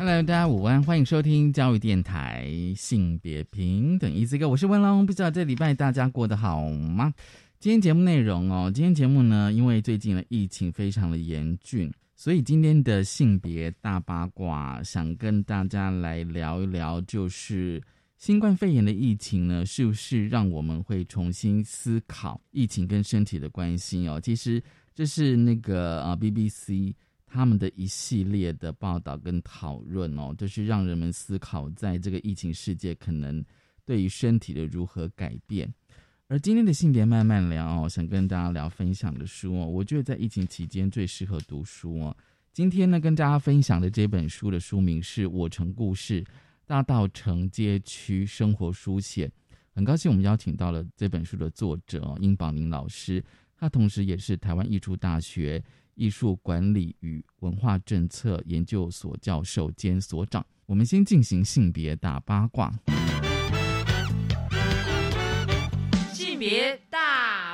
Hello，大家午安，欢迎收听教育电台性别平等 Easy Go，我是文龙，不知道这礼拜大家过得好吗？今天节目内容哦，今天节目呢，因为最近的疫情非常的严峻，所以今天的性别大八卦，想跟大家来聊一聊，就是新冠肺炎的疫情呢，是不是让我们会重新思考疫情跟身体的关系哦？其实这是那个呃 BBC 他们的一系列的报道跟讨论哦，就是让人们思考，在这个疫情世界可能对于身体的如何改变。而今天的性别慢慢聊哦，想跟大家聊分享的书哦，我觉得在疫情期间最适合读书哦。今天呢，跟大家分享的这本书的书名是《我城故事：大道城街区生活书写》。很高兴我们邀请到了这本书的作者殷宝林老师，他同时也是台湾艺术大学艺术管理与文化政策研究所教授兼所长。我们先进行性别大八卦。性别大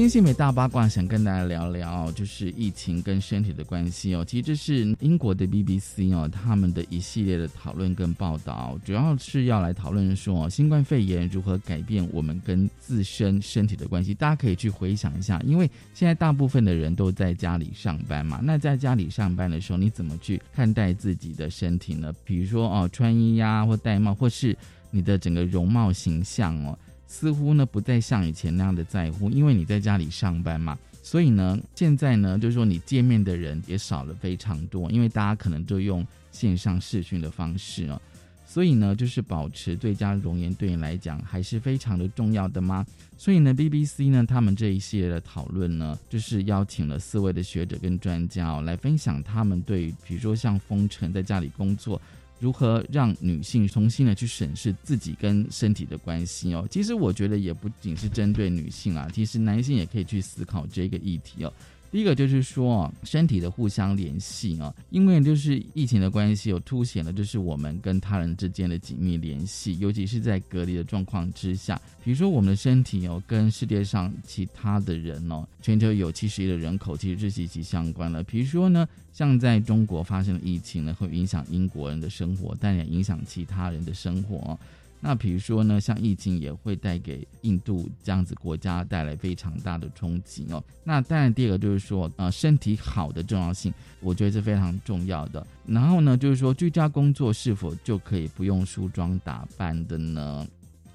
今天性别大八卦想跟大家聊聊，就是疫情跟身体的关系哦。其实这是英国的 BBC 哦，他们的一系列的讨论跟报道，主要是要来讨论说新冠肺炎如何改变我们跟自身身体的关系。大家可以去回想一下，因为现在大部分的人都在家里上班嘛，那在家里上班的时候，你怎么去看待自己的身体呢？比如说哦，穿衣呀，或戴帽，或是你的整个容貌形象哦。似乎呢不再像以前那样的在乎，因为你在家里上班嘛，所以呢，现在呢就是说你见面的人也少了非常多，因为大家可能都用线上视讯的方式哦，所以呢，就是保持最佳容颜对你来讲还是非常的重要的吗？所以呢，BBC 呢他们这一系列的讨论呢，就是邀请了四位的学者跟专家来分享他们对，比如说像封城在家里工作。如何让女性重新的去审视自己跟身体的关系哦？其实我觉得也不仅是针对女性啊，其实男性也可以去思考这个议题哦。第一个就是说，身体的互相联系啊，因为就是疫情的关系，有凸显了就是我们跟他人之间的紧密联系，尤其是在隔离的状况之下。比如说，我们的身体哦，跟世界上其他的人哦，全球有七十亿的人口，其实是息息相关了。比如说呢，像在中国发生的疫情呢，会影响英国人的生活，但也影响其他人的生活。那比如说呢，像疫情也会带给印度这样子国家带来非常大的冲击哦。那当然，第二个就是说，呃，身体好的重要性，我觉得是非常重要的。然后呢，就是说，居家工作是否就可以不用梳妆打扮的呢？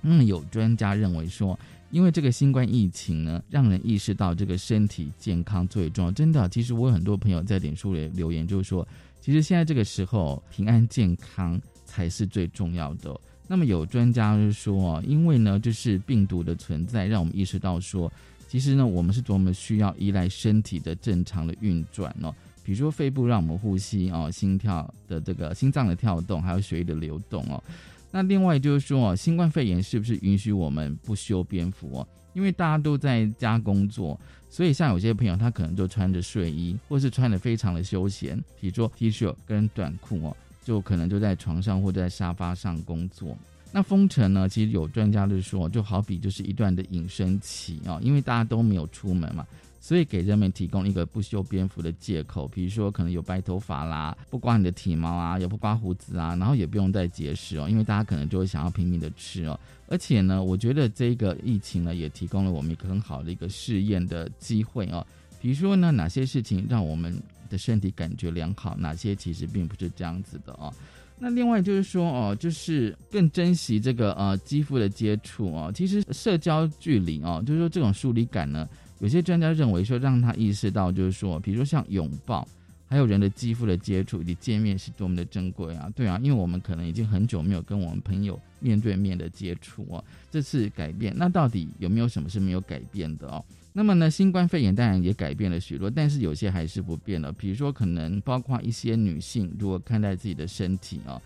嗯，有专家认为说，因为这个新冠疫情呢，让人意识到这个身体健康最重要。真的，其实我有很多朋友在脸书里留言，就是说，其实现在这个时候，平安健康才是最重要的。那么有专家就说，因为呢，就是病毒的存在，让我们意识到说，其实呢，我们是多么需要依赖身体的正常的运转哦。比如说肺部让我们呼吸哦，心跳的这个心脏的跳动，还有血液的流动哦。那另外就是说，新冠肺炎是不是允许我们不修边幅哦？因为大家都在家工作，所以像有些朋友他可能就穿着睡衣，或是穿的非常的休闲，比如说 T 恤跟短裤哦。就可能就在床上或者在沙发上工作。那封城呢？其实有专家就说，就好比就是一段的隐身期啊，因为大家都没有出门嘛，所以给人们提供一个不修边幅的借口。比如说，可能有白头发啦，不刮你的体毛啊，也不刮胡子啊，然后也不用再节食哦，因为大家可能就会想要拼命的吃哦。而且呢，我觉得这个疫情呢，也提供了我们一个很好的一个试验的机会哦。比如说呢，哪些事情让我们的身体感觉良好，哪些其实并不是这样子的哦。那另外就是说哦，就是更珍惜这个呃肌肤的接触哦。其实社交距离哦，就是说这种疏离感呢，有些专家认为说让他意识到，就是说，比如说像拥抱还有人的肌肤的接触以及见面是多么的珍贵啊！对啊，因为我们可能已经很久没有跟我们朋友面对面的接触哦，这次改变，那到底有没有什么是没有改变的哦？那么呢，新冠肺炎当然也改变了许多，但是有些还是不变的，比如说可能包括一些女性如何看待自己的身体啊。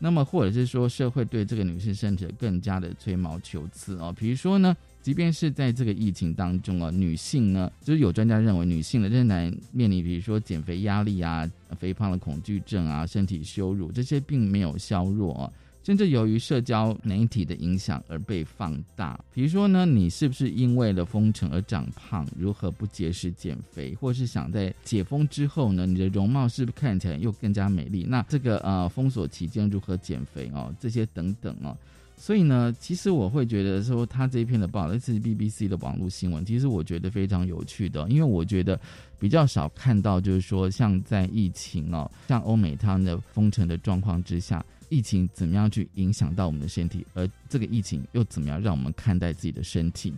那么，或者是说，社会对这个女性身体更加的吹毛求疵哦。比如说呢，即便是在这个疫情当中啊，女性呢，就是有专家认为，女性的仍然面临，比如说减肥压力啊、肥胖的恐惧症啊、身体羞辱这些，并没有削弱啊。甚至由于社交媒体的影响而被放大。比如说呢，你是不是因为了封城而长胖？如何不节食减肥？或是想在解封之后呢，你的容貌是不是看起来又更加美丽？那这个呃封锁期间如何减肥哦？这些等等哦。所以呢，其实我会觉得说，他这一篇的报道，这是 BBC 的网络新闻，其实我觉得非常有趣的，因为我觉得比较少看到，就是说像在疫情哦，像欧美他们的封城的状况之下。疫情怎么样去影响到我们的身体？而这个疫情又怎么样让我们看待自己的身体？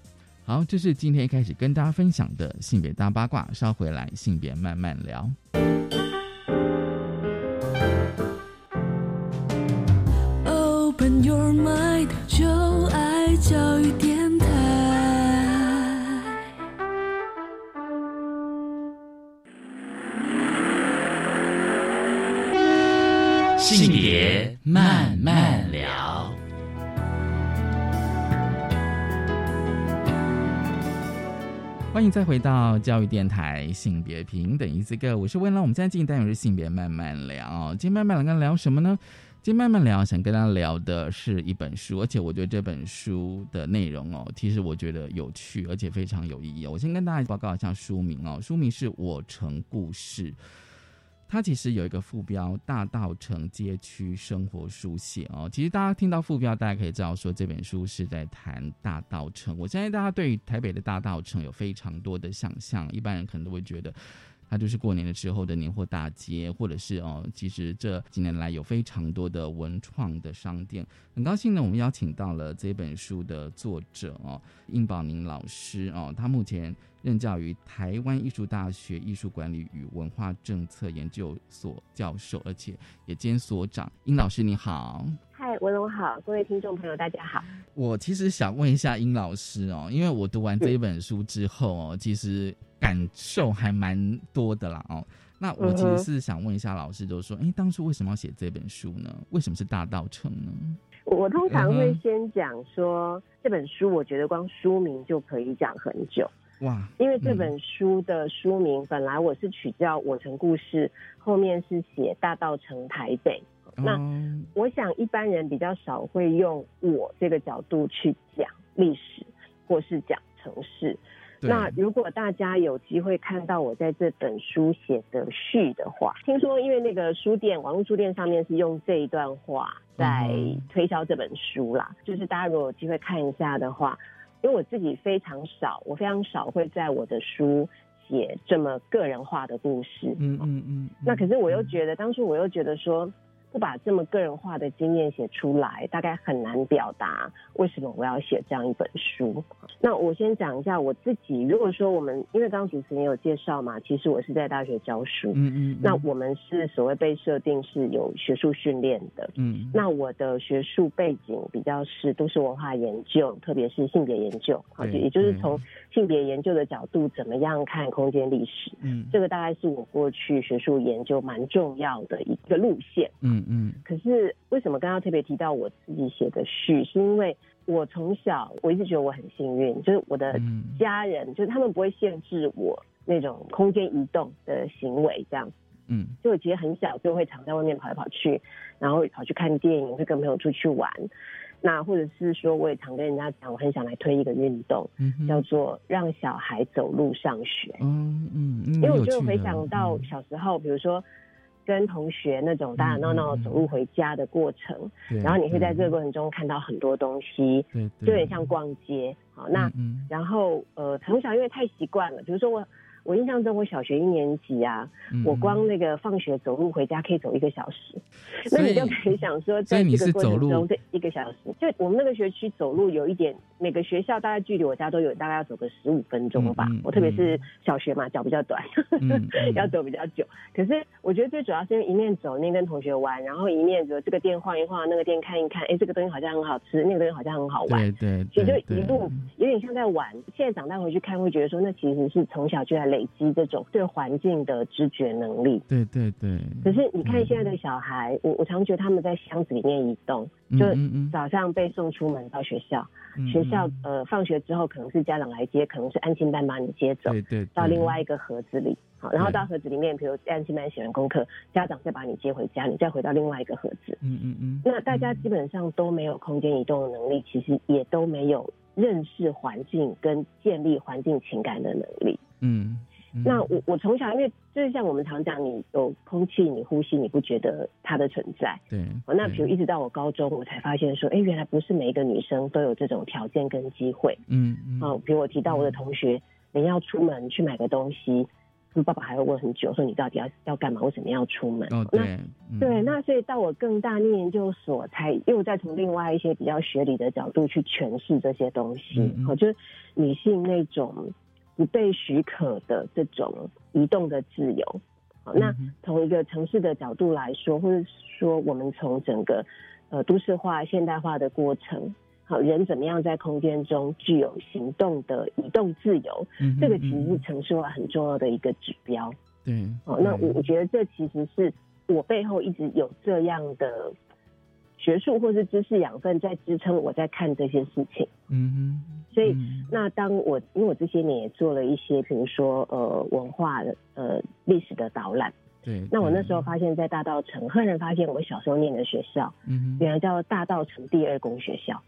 好，这是今天一开始跟大家分享的性别大八卦。稍回来，性别慢慢聊。Open your mind，就爱教育电台。性别。慢慢聊，欢迎再回到教育电台性别平等一次个，我是温乐。我们现在进行单元是性别慢慢聊，今天慢慢聊跟聊什么呢？今天慢慢聊，想跟大家聊的是一本书，而且我觉得这本书的内容哦，其实我觉得有趣，而且非常有意义。我先跟大家报告一下书名哦，书名是我成故事。它其实有一个副标“大道城街区生活书写”哦，其实大家听到副标，大家可以知道说这本书是在谈大道城。我相信大家对于台北的大道城有非常多的想象，一般人可能都会觉得。它就是过年的时候的年货大街，或者是哦，其实这几年来有非常多的文创的商店。很高兴呢，我们邀请到了这本书的作者哦，殷宝宁老师哦，他目前任教于台湾艺术大学艺术管理与文化政策研究所教授，而且也兼所长。殷老师你好，嗨，文龙好，各位听众朋友大家好。我其实想问一下殷老师哦，因为我读完这一本书之后哦，其实。感受还蛮多的啦哦，那我其实是想问一下老师，就是说，哎，当初为什么要写这本书呢？为什么是大道城呢？我通常会先讲说，这本书我觉得光书名就可以讲很久哇，因为这本书的书名本来我是取叫《我城故事》，后面是写大道城台北。那我想一般人比较少会用我这个角度去讲历史，或是讲城市。那如果大家有机会看到我在这本书写的序的话，听说因为那个书店网络书店上面是用这一段话在推销这本书啦，就是大家如果有机会看一下的话，因为我自己非常少，我非常少会在我的书写这么个人化的故事。嗯嗯嗯。那可是我又觉得，当初我又觉得说。不把这么个人化的经验写出来，大概很难表达为什么我要写这样一本书。那我先讲一下我自己。如果说我们，因为刚刚主持人有介绍嘛，其实我是在大学教书。嗯嗯。那我们是所谓被设定是有学术训练的。嗯。那我的学术背景比较是都市文化研究，特别是性别研究。好，也就是从性别研究的角度，怎么样看空间历史？嗯。这个大概是我过去学术研究蛮重要的一个路线。嗯。嗯，可是为什么刚刚特别提到我自己写的序？是因为我从小我一直觉得我很幸运，就是我的家人，就是他们不会限制我那种空间移动的行为，这样。嗯，就我其实很小就会常在外面跑来跑去，然后跑去看电影，会跟朋友出去玩。那或者是说，我也常跟人家讲，我很想来推一个运动，叫做让小孩走路上学。嗯嗯，因为我就回想到小时候，比如说。跟同学那种打打闹闹走路回家的过程，然后你会在这个过程中看到很多东西，就有点像逛街。好，那然后呃，从小因为太习惯了，比如说我我印象中我小学一年级啊，我光那个放学走路回家可以走一个小时，那你就可以想说，在这个过程中这一个小时，就我们那个学区走路有一点每个学校大概距离我家都有大概要走个十五分钟吧。我特别是小学嘛，脚比较短，要走比较久。可是我觉得最主要是因为一面走一面跟同学玩，然后一面就这个店晃一晃，那个店看一看，哎，这个东西好像很好吃，那个东西好像很好玩。对对，其实就一路有点像在玩。现在长大回去看，会觉得说那其实是从小就在累积这种对环境的知觉能力。对对对。可是你看现在的小孩，我我常觉得他们在箱子里面移动，就早上被送出门到学校，学校呃放学之后可能是家长来接，可能是安心班把你接走，对对，到另外一个盒子里，好，然后到盒子里面，比如安心班写完功课，家长再把你接回家，你再回到另外一个盒子，嗯嗯嗯，那大家基本上都没有空间移动的能力，其实也都没有认识环境跟建立环境情感的能力，嗯。那我我从小因为就是像我们常讲，你有空气，你呼吸，你不觉得它的存在。对。那比如一直到我高中，我才发现说，哎，原来不是每一个女生都有这种条件跟机会。嗯嗯。哦，比如我提到我的同学，你要出门去买个东西，爸爸还会问很久，说你到底要要干嘛？为什么要出门？哦，对。对，那所以到我更大念研究所，才又再从另外一些比较学理的角度去诠释这些东西。好，就是女性那种。不被许可的这种移动的自由，好，那从一个城市的角度来说，或者说我们从整个呃都市化现代化的过程，好，人怎么样在空间中具有行动的移动自由，这个其实是城市化很重要的一个指标。对，好，那我我觉得这其实是我背后一直有这样的。学术或是知识养分在支撑我在看这些事情，嗯哼，所以那当我因为我这些年也做了一些，比如说呃文化的呃历史的导览，对，那我那时候发现，在大道城，赫然发现我小时候念的学校，嗯原来叫大道城第二公学校，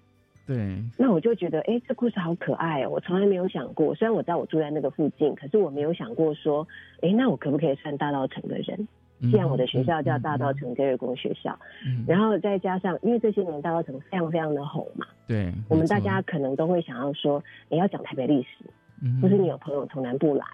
对，那我就觉得，哎，这故事好可爱哦，我从来没有想过，虽然我知道我住在那个附近，可是我没有想过说，哎，那我可不可以算大道城的人？既然我的学校叫大道城第二公学校，然后再加上，因为这些年大道城非常非常的红嘛，对，我们大家可能都会想要说，你要讲台北历史，或是你有朋友从南部来，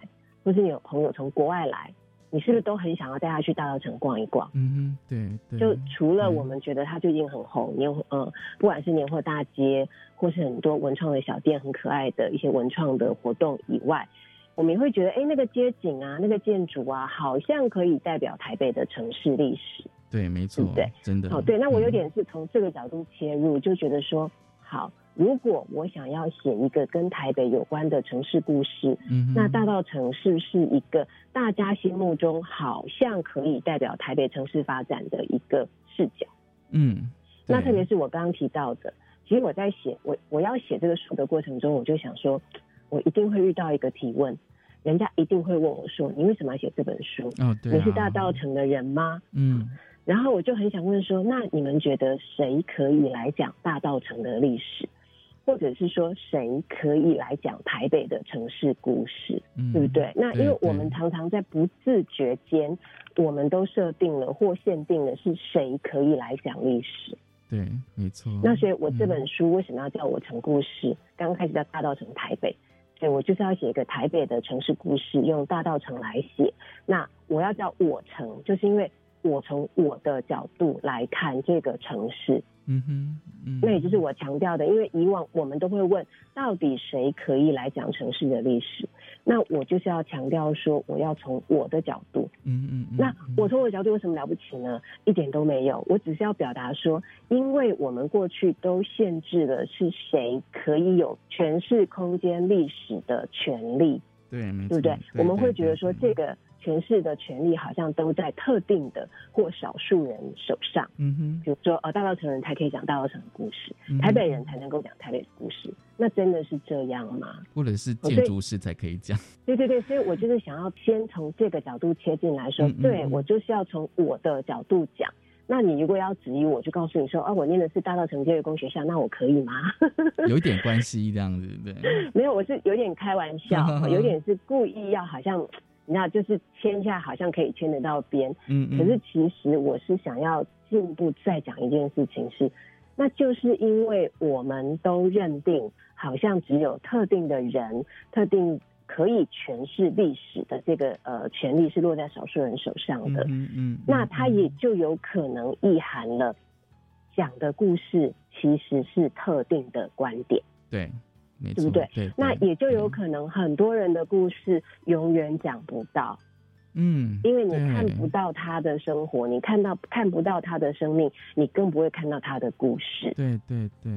或是你有朋友从国外来，你是不是都很想要带他去大道城逛一逛？嗯，对，就除了我们觉得它最近很红，年呃，不管是年货大街，或是很多文创的小店，很可爱的一些文创的活动以外。我们也会觉得，哎，那个街景啊，那个建筑啊，好像可以代表台北的城市历史。对，没错，对，真的。好，对，那我有点是从这个角度切入，就觉得说，好，如果我想要写一个跟台北有关的城市故事，嗯，那大道城是不是一个大家心目中好像可以代表台北城市发展的一个视角？嗯，那特别是我刚刚提到的，其实我在写我我要写这个书的过程中，我就想说。我一定会遇到一个提问，人家一定会问我说：“你为什么要写这本书？哦，对，你是大道城的人吗？”嗯，然后我就很想问说：“那你们觉得谁可以来讲大道城的历史，或者是说谁可以来讲台北的城市故事？嗯对不对？那因为我们常常在不自觉间，我们都设定了或限定了是谁可以来讲历史。对，没错。那所以我这本书为什么要叫我成故事？刚开始叫大道城台北。对，我就是要写一个台北的城市故事，用大道城来写。那我要叫我城，就是因为我从我的角度来看这个城市。嗯哼，那也就是我强调的，因为以往我们都会问，到底谁可以来讲城市的历史？那我就是要强调说，我要从我的角度。嗯嗯。那我从我的角度有什么了不起呢？一点都没有。我只是要表达说，因为我们过去都限制了是谁可以有诠释空间历史的权利。对，对不对？我们会觉得说这个。诠释的权利好像都在特定的或少数人手上。嗯哼，比如说，呃，大稻城人才可以讲大稻城的故事，台北人才能够讲台北的故事，那真的是这样吗？或者是建筑师才可以讲？对对对，所以我就是想要先从这个角度切进来说，对我就是要从我的角度讲。那你如果要质疑我，就告诉你说，啊，我念的是大稻城教育工学校，那我可以吗？有一点关系这样子，对？没有，我是有点开玩笑，有点是故意要好像。那就是签下，好像可以签得到边。嗯嗯。可是其实我是想要进一步再讲一件事情是，那就是因为我们都认定，好像只有特定的人、特定可以诠释历史的这个呃权利是落在少数人手上的。嗯嗯。那他也就有可能意涵了讲的故事其实是特定的观点。对，对不对？对，那也就有可能很多人的故事永远讲不到。嗯，因为你看不到他的生活，你看到看不到他的生命，你更不会看到他的故事。对对对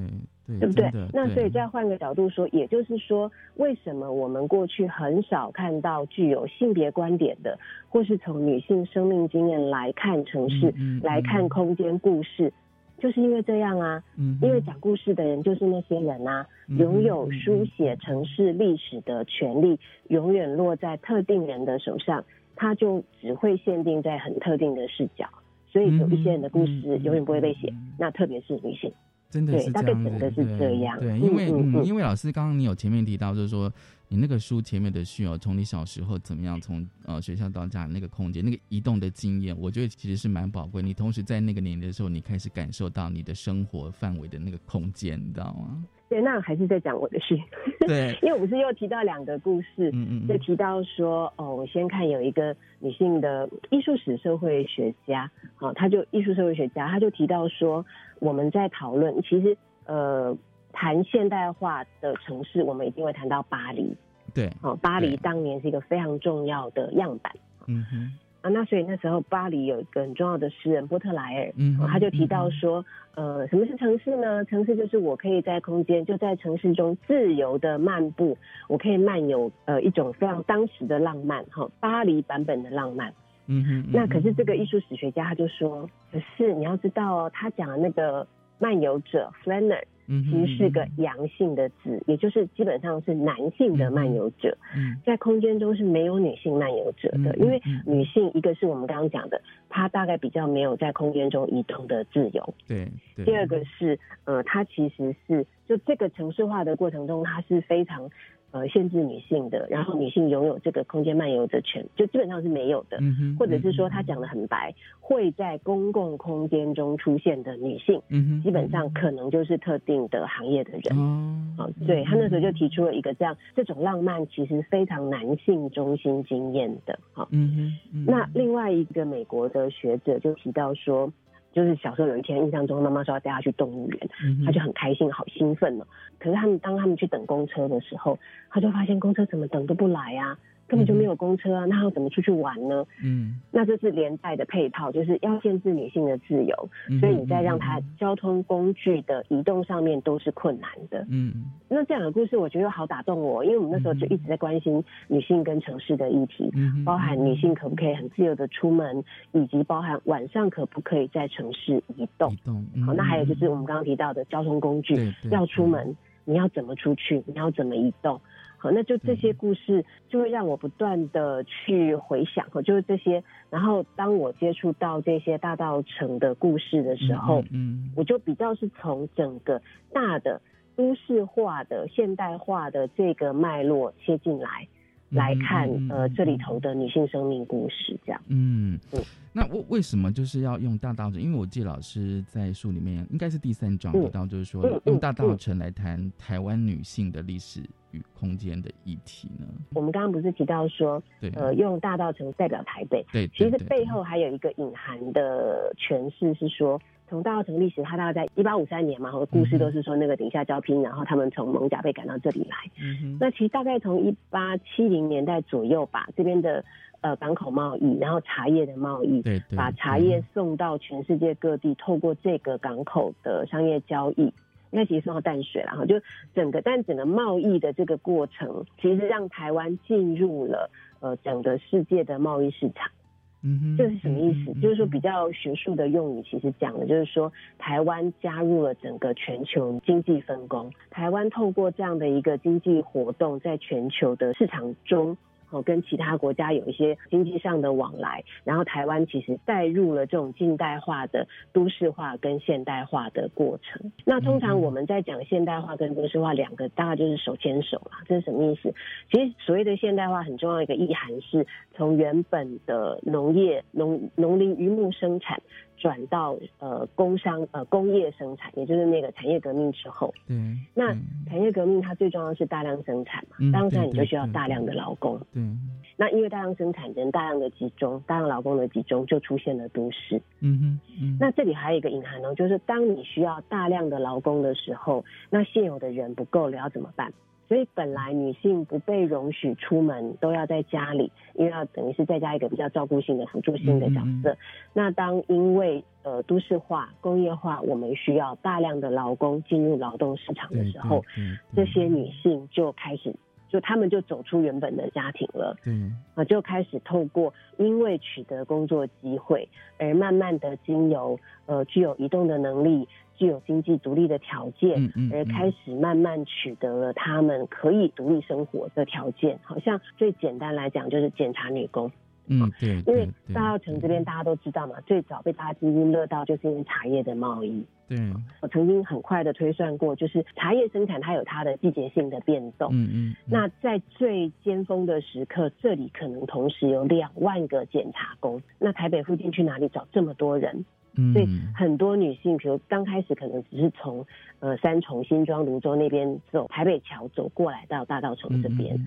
对，对不对？那所以再换个角度说，也就是说，为什么我们过去很少看到具有性别观点的，或是从女性生命经验来看城市、来看空间故事，就是因为这样啊。嗯，因为讲故事的人就是那些人啊，拥有书写城市历史的权利，永远落在特定人的手上。他就只会限定在很特定的视角，所以有一些人的故事永远不会被写。那特别是女性，真的是这样子，对是这样。对，因为嗯，因为老师刚刚你有前面提到，就是说你那个书前面的序哦，从你小时候怎么样，从呃学校到家那个空间，那个移动的经验，我觉得其实是蛮宝贵。你同时在那个年龄的时候，你开始感受到你的生活范围的那个空间，你知道吗？对，那还是在讲我的事。对，因为我不是又提到两个故事，嗯嗯，就提到说，哦，我先看有一个女性的艺术史社会学家，好，他就艺术社会学家，她就提到说，我们在讨论，其实呃，谈现代化的城市，我们一定会谈到巴黎，对，哦，巴黎当年是一个非常重要的样板，嗯哼。那所以那时候巴黎有一个很重要的诗人波特莱尔，嗯，他就提到说，呃，什么是城市呢？城市就是我可以在空间，就在城市中自由的漫步，我可以漫游，呃，一种非常当时的浪漫，哈，巴黎版本的浪漫。嗯哼。那可是这个艺术史学家他就说，可是你要知道哦，他讲的那个漫游者 Flanner。其实是个阳性的字，也就是基本上是男性的漫游者，在空间中是没有女性漫游者的，因为女性一个是我们刚刚讲的，她大概比较没有在空间中移动的自由，对。第二个是，呃，她其实是就这个城市化的过程中，她是非常。呃，限制女性的，然后女性拥有这个空间漫游的权，就基本上是没有的。嗯或者是说，他讲的很白，会在公共空间中出现的女性，嗯基本上可能就是特定的行业的人。哦。对他那时候就提出了一个这样，这种浪漫其实非常男性中心经验的。好。嗯哼。那另外一个美国的学者就提到说。就是小时候有一天，印象中妈妈说要带他去动物园，他就很开心，好兴奋哦。可是他们当他们去等公车的时候，他就发现公车怎么等都不来啊。根本就没有公车啊，那要怎么出去玩呢？嗯，那这是连带的配套，就是要限制女性的自由，所以你在让她交通工具的移动上面都是困难的。嗯，那这两个故事我觉得好打动我，因为我们那时候就一直在关心女性跟城市的议题，包含女性可不可以很自由的出门，以及包含晚上可不可以在城市移动。移动，好，那还有就是我们刚刚提到的交通工具，要出门你要怎么出去，你要怎么移动？好，那就这些故事就会让我不断的去回想，哦，就是这些。然后当我接触到这些大道城的故事的时候，嗯，我就比较是从整个大的都市化的现代化的这个脉络切进来。来看，呃，这里头的女性生命故事，这样。嗯，那为为什么就是要用大道城？因为我记得老师在书里面应该是第三章提到，就是说用大道城来谈台湾女性的历史与空间的议题呢。我们刚刚不是提到说，对，呃，用大道城代表台北，对，其实背后还有一个隐含的诠释是说。从大澳城历史，它大概在一八五三年嘛，和故事都是说那个顶下交拼，然后他们从蒙甲被赶到这里来。那其实大概从一八七零年代左右吧，这边的呃港口贸易，然后茶叶的贸易，对，把茶叶送到全世界各地，透过这个港口的商业交易，那其实送到淡水然后就整个但整个贸易的这个过程，其实让台湾进入了呃整个世界的贸易市场。这是什么意思？就是说，比较学术的用语，其实讲的就是说，台湾加入了整个全球经济分工。台湾透过这样的一个经济活动，在全球的市场中。哦，跟其他国家有一些经济上的往来，然后台湾其实带入了这种近代化的都市化跟现代化的过程。那通常我们在讲现代化跟都市化两个，大概就是手牵手啦。这是什么意思？其实所谓的现代化很重要一个意涵是，从原本的农业、农农林渔牧生产，转到呃工商呃工业生产，也就是那个产业革命之后。对。那产业革命它最重要是大量生产嘛，大量生产你就需要大量的劳工。对。那因为大量生产人大量的集中，大量劳工的集中，就出现了都市。嗯哼。那这里还有一个隐含呢，就是当你需要大量的劳工的时候，那现有的人不够了，要怎么办？所以本来女性不被容许出门，都要在家里，因为要等于是再加一个比较照顾性的辅助性的角色。那当因为呃都市化、工业化，我们需要大量的劳工进入劳动市场的时候，这些女性就开始。就他们就走出原本的家庭了，嗯，啊，就开始透过因为取得工作机会，而慢慢的经由呃具有移动的能力，具有经济独立的条件，嗯嗯，而开始慢慢取得了他们可以独立生活的条件。好像最简单来讲就是检查女工。嗯，对，因为大稻城这边大家都知道嘛，最早被大家津津乐道就是因为茶叶的贸易。对，我曾经很快的推算过，就是茶叶生产它有它的季节性的变动。嗯嗯。那在最尖峰的时刻，这里可能同时有两万个检查工。那台北附近去哪里找这么多人？嗯。所以很多女性，比如刚开始可能只是从呃三重、新庄、泸州那边走台北桥走过来到大稻城这边。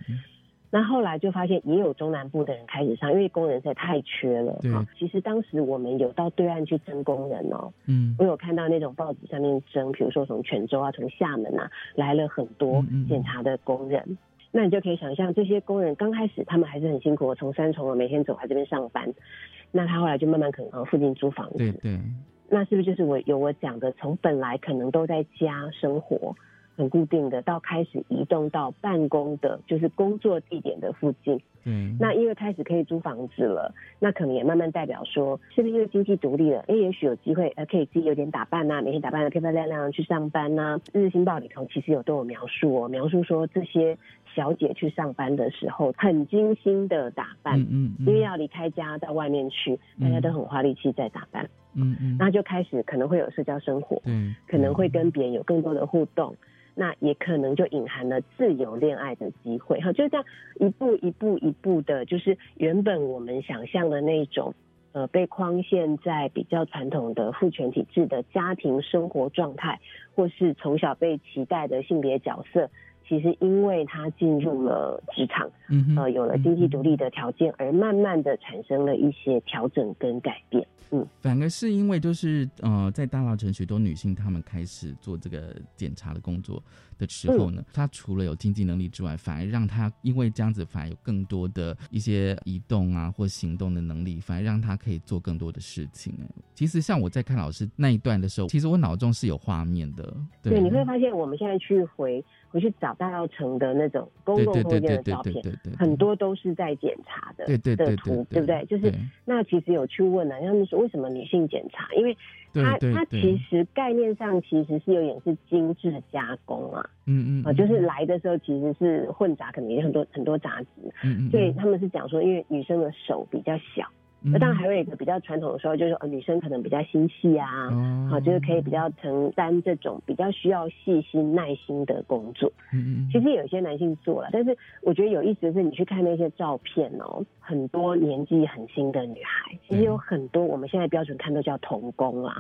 那后来就发现，也有中南部的人开始上，因为工人实在太缺了。对，其实当时我们有到对岸去征工人哦。嗯。我有看到那种报纸上面征，比如说从泉州啊、从厦门啊来了很多检查的工人。那你就可以想象，这些工人刚开始他们还是很辛苦，从三重每天走来这边上班。那他后来就慢慢可能附近租房子。对对。那是不是就是我有我讲的，从本来可能都在家生活？很固定的，到开始移动到办公的，就是工作地点的附近。嗯，那因为开始可以租房子了，那可能也慢慢代表说，是不是因为经济独立了？哎，也许有机会，呃，可以自己有点打扮呐，每天打扮的漂漂亮亮去上班呐。日新报里头其实有都有描述哦，描述说这些小姐去上班的时候很精心的打扮，嗯嗯，因为要离开家到外面去，大家都很花力气在打扮，嗯嗯，那就开始可能会有社交生活，嗯，可能会跟别人有更多的互动。那也可能就隐含了自由恋爱的机会，哈，就这样一步一步一步的，就是原本我们想象的那种，呃，被框限在比较传统的父权体制的家庭生活状态，或是从小被期待的性别角色，其实因为他进入了职场，呃，有了经济独立的条件，而慢慢的产生了一些调整跟改变。嗯，反而是因为就是呃，在大稻城许多女性她们开始做这个检查的工作的时候呢，他除了有经济能力之外，反而让他因为这样子，反而有更多的一些移动啊或行动的能力，反而让他可以做更多的事情。其实像我在看老师那一段的时候，其实我脑中是有画面的。对，你会发现我们现在去回回去找大稻城的那种公共空间的照片，很多都是在检查的对对，对不对？就是那其实有去问了，他们说。为什么女性检查？因为它它其实概念上其实是有点是精致加工啊，嗯嗯啊，就是来的时候其实是混杂，可能有很多很多杂质，嗯嗯，所以他们是讲说，因为女生的手比较小。那当然还有一个比较传统的时候，就是呃女生可能比较心细啊，好就是可以比较承担这种比较需要细心耐心的工作。嗯嗯，其实有些男性做了，但是我觉得有意思的是，你去看那些照片哦，很多年纪很轻的女孩，其实有很多我们现在标准看都叫童工啦。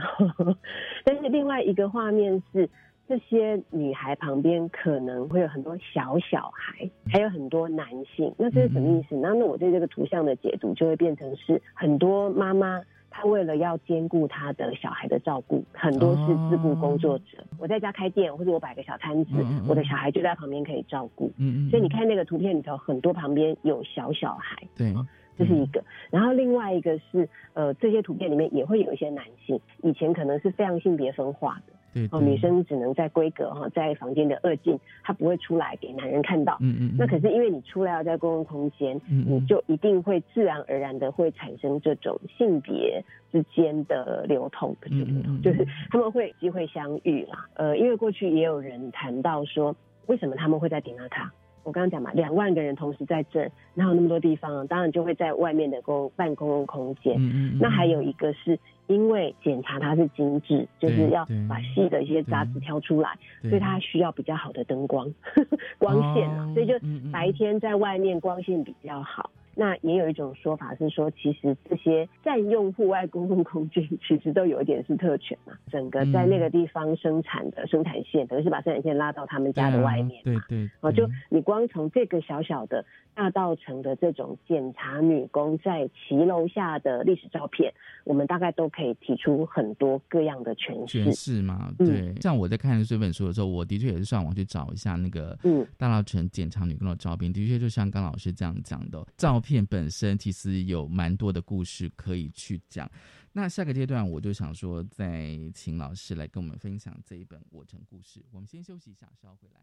但是另外一个画面是。这些女孩旁边可能会有很多小小孩，还有很多男性。那这是什么意思？那那我对这个图像的解读就会变成是很多妈妈她为了要兼顾她的小孩的照顾，很多是自雇工作者。我在家开店，或者我摆个小摊子，我的小孩就在旁边可以照顾。嗯嗯。所以你看那个图片里头，很多旁边有小小孩。对，这是一个。然后另外一个是，呃，这些图片里面也会有一些男性，以前可能是非常性别分化的。哦，女生只能在闺阁哈，在房间的二进，她不会出来给男人看到。嗯嗯。那可是因为你出来要在公共空间，你就一定会自然而然的会产生这种性别之间的流通，嗯嗯，就是他们会机会相遇啦。呃，因为过去也有人谈到说，为什么他们会在顶纳卡？我刚刚讲嘛，两万个人同时在这儿，哪有那么多地方？当然就会在外面的公办公共空间。嗯嗯。那还有一个是因为检查它是精致，就是要把细的一些杂质挑出来，所以它需要比较好的灯光 光线啊，所以就白天在外面光线比较好，那也有一种说法是说，其实这些占用户外公共空间，其实都有一点是特权嘛。整个在那个地方生产的生产线，等于是把生产线拉到他们家的外面。对对。哦，就你光从这个小小的大道城的这种检查女工在骑楼下的历史照片，我们大概都可以提出很多各样的诠释。诠释嘛，对。像我在看这本书的时候，我的确也是上网去找一下那个嗯大道城检查女工的照片，的确就像刚老师这样讲的，照片本身其实有蛮多的故事可以去讲。那下个阶段我就想说，再请老师来跟我们分享这一本《我城故事》。我们先休息一下，稍后回来。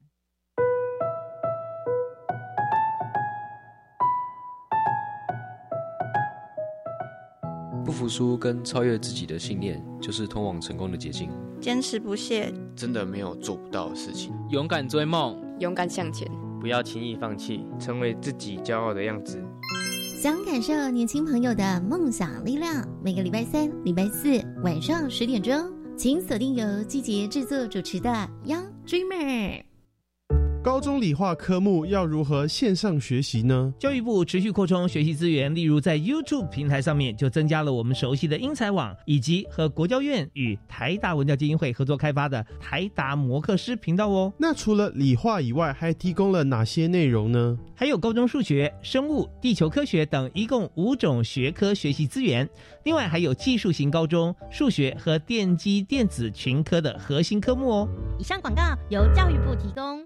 不服输跟超越自己的信念，就是通往成功的捷径。坚持不懈，真的没有做不到的事情。勇敢追梦，勇敢向前，不要轻易放弃，成为自己骄傲的样子。想感受年轻朋友的梦想力量，每个礼拜三、礼拜四晚上十点钟，请锁定由季节制作主持的《Young Dreamer》。高中理化科目要如何线上学习呢？教育部持续扩充学习资源，例如在 YouTube 平台上面就增加了我们熟悉的英才网，以及和国教院与台达文教基金会合作开发的台达摩克师频道哦。那除了理化以外，还提供了哪些内容呢？还有高中数学、生物、地球科学等一共五种学科学习资源。另外还有技术型高中数学和电机电子群科的核心科目哦。以上广告由教育部提供。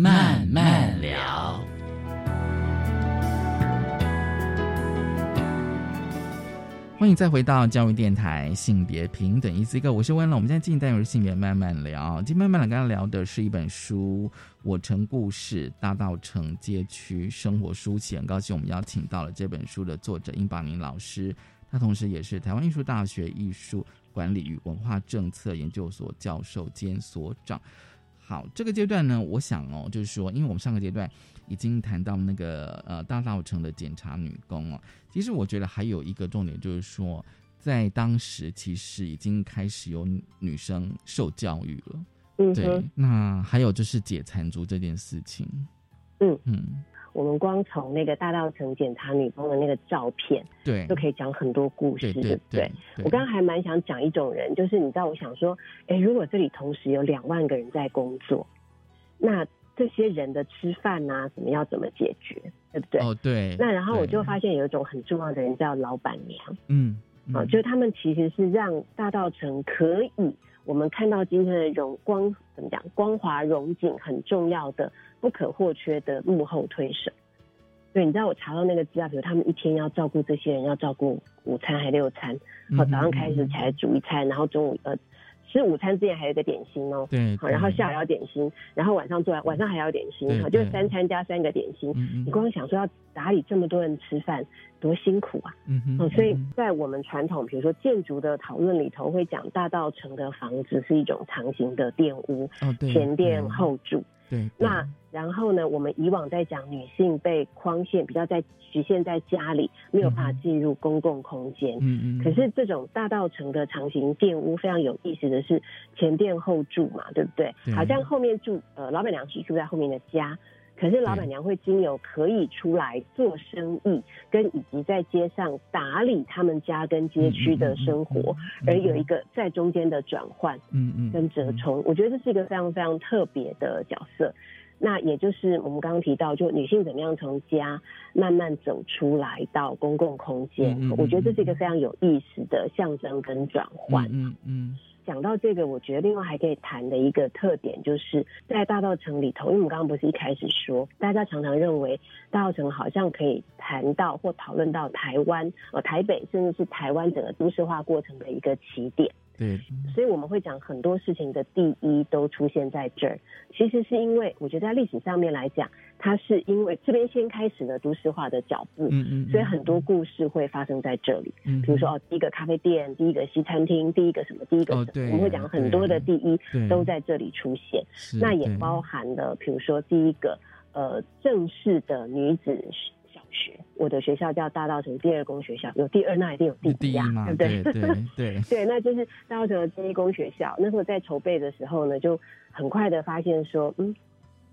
慢慢聊，欢迎再回到教育电台性别平等一四一个，我是温乐。我们现在进单元是性别慢慢聊，今天慢慢来跟他聊的是一本书《我城故事：大道城街区生活书写》。很高兴我们邀请到了这本书的作者殷宝明老师，他同时也是台湾艺术大学艺术管理与文化政策研究所教授兼所长。好，这个阶段呢，我想哦，就是说，因为我们上个阶段已经谈到那个呃大稻城的检查女工哦，其实我觉得还有一个重点就是说，在当时其实已经开始有女生受教育了，嗯，对，那还有就是解残足这件事情，嗯。嗯。我们光从那个大道城检查女工的那个照片，对，就可以讲很多故事，对不对？我刚刚还蛮想讲一种人，就是你知道，我想说，哎，如果这里同时有两万个人在工作，那这些人的吃饭啊，什么要怎么解决，对不对？哦，对。那然后我就发现有一种很重要的人叫老板娘，嗯，啊，就是他们其实是让大道城可以我们看到今天的荣光，怎么讲？光华荣景很重要的。不可或缺的幕后推手，对，你知道我查到那个资料，比如他们一天要照顾这些人，要照顾午餐还六餐，好早上开始起来煮一餐，然后中午呃吃午餐之前还有一个点心哦，对，好，然后下午要点心，然后晚上做完晚上还要点心，好，就是三餐加三个点心，你光想说要打理这么多人吃饭多辛苦啊，嗯哼，所以在我们传统比如说建筑的讨论里头会讲大道城的房子是一种长形的店屋，哦，前殿后住。对，那然后呢？我们以往在讲女性被框限，比较在局限在家里，没有办法进入公共空间。嗯嗯。可是这种大道城的长形店屋非常有意思的是，前店后住嘛，对不对？好像后面住呃老板娘是住在后面的家，可是老板娘会经由可以出来做生意，跟以及在街上打理他们家跟街区的生活，而有一个在中间的转换，嗯嗯，跟折冲，我觉得这是一个非常非常特别的角色。那也就是我们刚刚提到，就女性怎么样从家慢慢走出来到公共空间，我觉得这是一个非常有意思的象征跟转换。嗯嗯。讲到这个，我觉得另外还可以谈的一个特点，就是在大道城里头，因为我们刚刚不是一开始说，大家常常认为大道城好像可以谈到或讨论到台湾、呃台北，甚至是台湾整个都市化过程的一个起点。对，所以我们会讲很多事情的第一都出现在这儿。其实是因为，我觉得在历史上面来讲，它是因为这边先开始了都市化的脚步，嗯嗯，所以很多故事会发生在这里。嗯，比如说哦，第一个咖啡店，第一个西餐厅，第一个什么，第一个什么，我们会讲很多的第一都在这里出现。那也包含了，比如说第一个呃正式的女子。学我的学校叫大道城第二公学校，有第二那一定有第一呀，对不对？对对 对，那就是大道城的第一公学校。那时候在筹备的时候呢，就很快的发现说，嗯，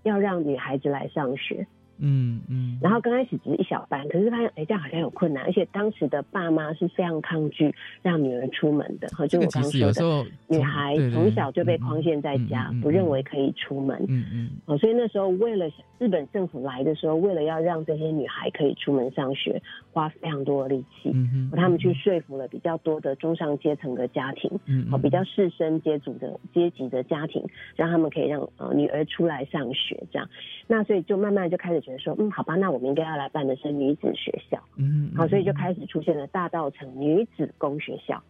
要让女孩子来上学。嗯嗯，然后刚开始只是一小班，可是发现哎这样好像有困难，而且当时的爸妈是非常抗拒让女儿出门的，哈，就我刚说的，女孩从小就被框限在家，不认为可以出门，嗯嗯，哦，所以那时候为了日本政府来的时候，为了要让这些女孩可以出门上学，花非常多的力气，嗯他们去说服了比较多的中上阶层的家庭，嗯，哦，比较士绅阶族的阶级的家庭，让他们可以让呃女儿出来上学，这样，那所以就慢慢就开始。说嗯好吧，那我们应该要来办的是女子学校，嗯，好，所以就开始出现了大道城女子工学校。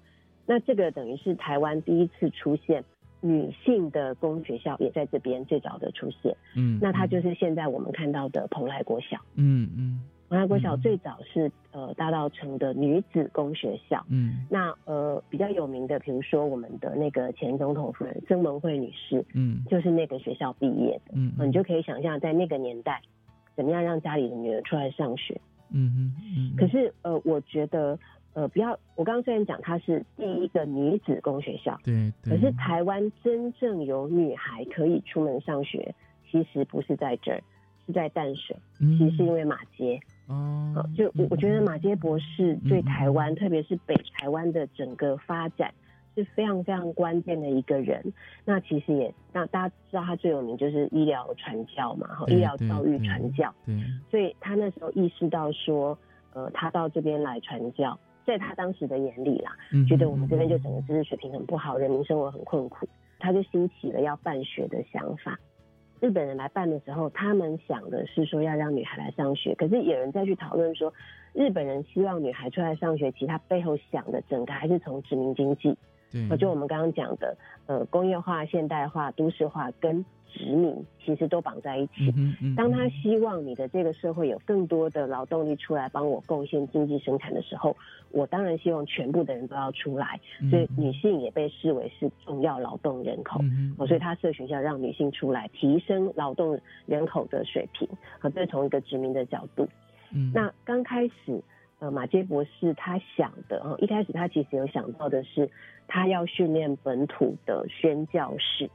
那这个等于是台湾第一次出现女性的工学校，也在这边最早的出现，嗯，那它就是现在我们看到的蓬莱国小，嗯嗯。蓬莱国小最早是呃大道城的女子工学校，嗯，那呃比较有名的，比如说我们的那个前总统夫人曾文惠女士，嗯，就是那个学校毕业的，嗯，你就可以想象在那个年代，怎么样让家里的女儿出来上学，嗯嗯，可是呃我觉得呃不要，我刚刚虽然讲她是第一个女子公学校，对，可是台湾真正有女孩可以出门上学，其实不是在这儿，是在淡水，其实是因为马街。哦，就我我觉得马街博士对台湾，特别是北台湾的整个发展是非常非常关键的一个人。那其实也那大家知道他最有名就是医疗传教嘛，哈，医疗教育传教。对，所以他那时候意识到说，呃，他到这边来传教，在他当时的眼里啦，觉得我们这边就整个知识水平很不好，人民生活很困苦，他就兴起了要办学的想法。日本人来办的时候，他们想的是说要让女孩来上学，可是有人再去讨论说，日本人希望女孩出来上学，其实他背后想的整个还是从殖民经济，对，就我们刚刚讲的，呃，工业化、现代化、都市化跟。殖民其实都绑在一起。当他希望你的这个社会有更多的劳动力出来帮我贡献经济生产的时候，我当然希望全部的人都要出来。所以女性也被视为是重要劳动人口。哦，所以他设学校让女性出来，提升劳动人口的水平。和这是从一个殖民的角度。嗯那刚开始，呃，马杰博士他想的，哦，一开始他其实有想到的是，他要训练本土的宣教士。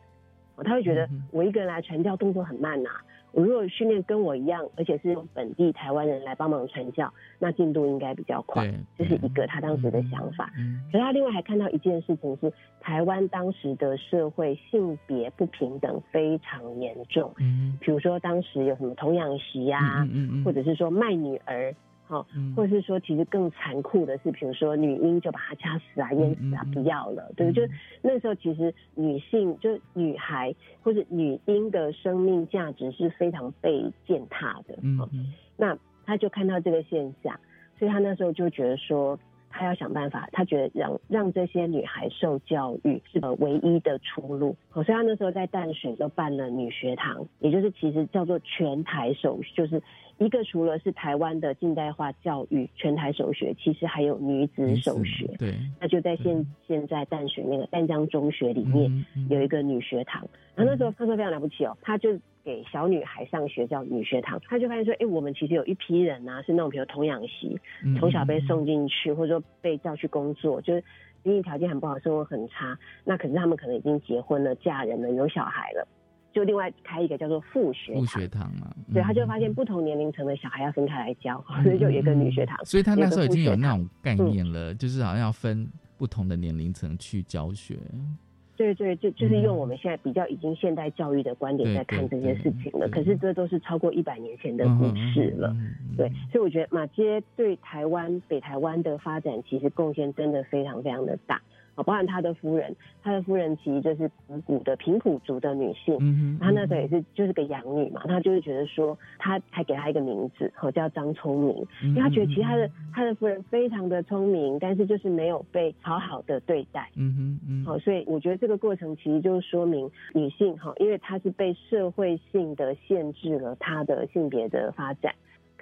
他会觉得我一个人来传教动作很慢呐，我如果训练跟我一样，而且是用本地台湾人来帮忙传教，那进度应该比较快。这是一个他当时的想法。可是他另外还看到一件事情是，台湾当时的社会性别不平等非常严重。嗯，比如说当时有什么童养媳呀，或者是说卖女儿。好，或者是说，其实更残酷的是，比如说女婴就把她掐死啊、淹死啊，不要了，对不对？就那时候，其实女性就女孩或者女婴的生命价值是非常被践踏的。嗯，那他就看到这个现象，所以他那时候就觉得说，他要想办法，他觉得让让这些女孩受教育是呃唯一的出路。所以他那时候在淡水就办了女学堂，也就是其实叫做全台首，就是。一个除了是台湾的近代化教育全台首学，其实还有女子首学。对，那就在现现在淡水那个淡江中学里面有一个女学堂。然后那时候他说非常了不起哦，他就给小女孩上学叫女学堂。他就发现说，哎，我们其实有一批人啊，是那种比如童养媳，从小被送进去，或者说被叫去工作，就是经济条件很不好，生活很差。那可是他们可能已经结婚了、嫁人了、有小孩了。就另外开一个叫做副学副学堂嘛，对，他就发现不同年龄层的小孩要分开来教，所以就有一个女学堂。所以他那时候已经有那种概念了，就是好像要分不同的年龄层去教学。对对，就就是用我们现在比较已经现代教育的观点在看这件事情了。可是这都是超过一百年前的故事了。对，所以我觉得马街对台湾北台湾的发展其实贡献真的非常非常的大。啊，包含他的夫人，他的夫人其实就是古古的平埔族的女性，嗯他那时候也是就是个养女嘛，她就是觉得说，她还给她一个名字，好叫张聪明，因为她觉得其实他的她的夫人非常的聪明，但是就是没有被好好的对待，嗯哼嗯，好，所以我觉得这个过程其实就是说明女性哈，因为她是被社会性的限制了她的性别的发展。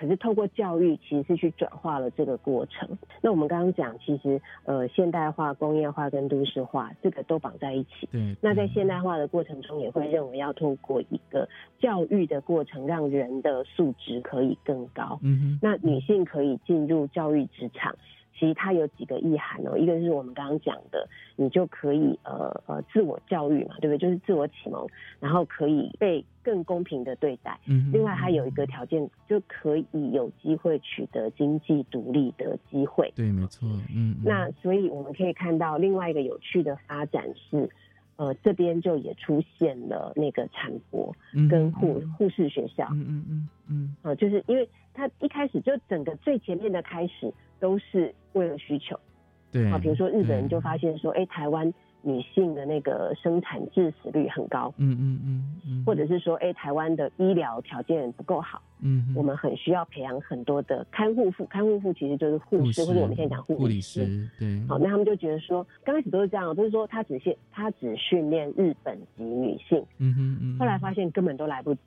可是透过教育，其实是去转化了这个过程。那我们刚刚讲，其实呃，现代化、工业化跟都市化，这个都绑在一起。对。那在现代化的过程中，也会认为要透过一个教育的过程，让人的素质可以更高。嗯哼。那女性可以进入教育职场。其实它有几个意涵哦，一个是我们刚刚讲的，你就可以呃呃自我教育嘛，对不对？就是自我启蒙，然后可以被更公平的对待。嗯。另外还有一个条件，就可以有机会取得经济独立的机会。对，没错。嗯。那所以我们可以看到另外一个有趣的发展是，呃，这边就也出现了那个产婆跟护护士学校。嗯嗯嗯嗯。啊，就是因为他一开始就整个最前面的开始。都是为了需求，对啊，比如说日本人就发现说，哎，台湾女性的那个生产致死率很高，嗯嗯嗯，或者是说，哎，台湾的医疗条件不够好，嗯，我们很需要培养很多的看护妇，看护妇其实就是护士或者我们现在讲护理师，对，好，那他们就觉得说，刚开始都是这样，就是说他只训他只训练日本籍女性，嗯哼嗯，后来发现根本都来不及。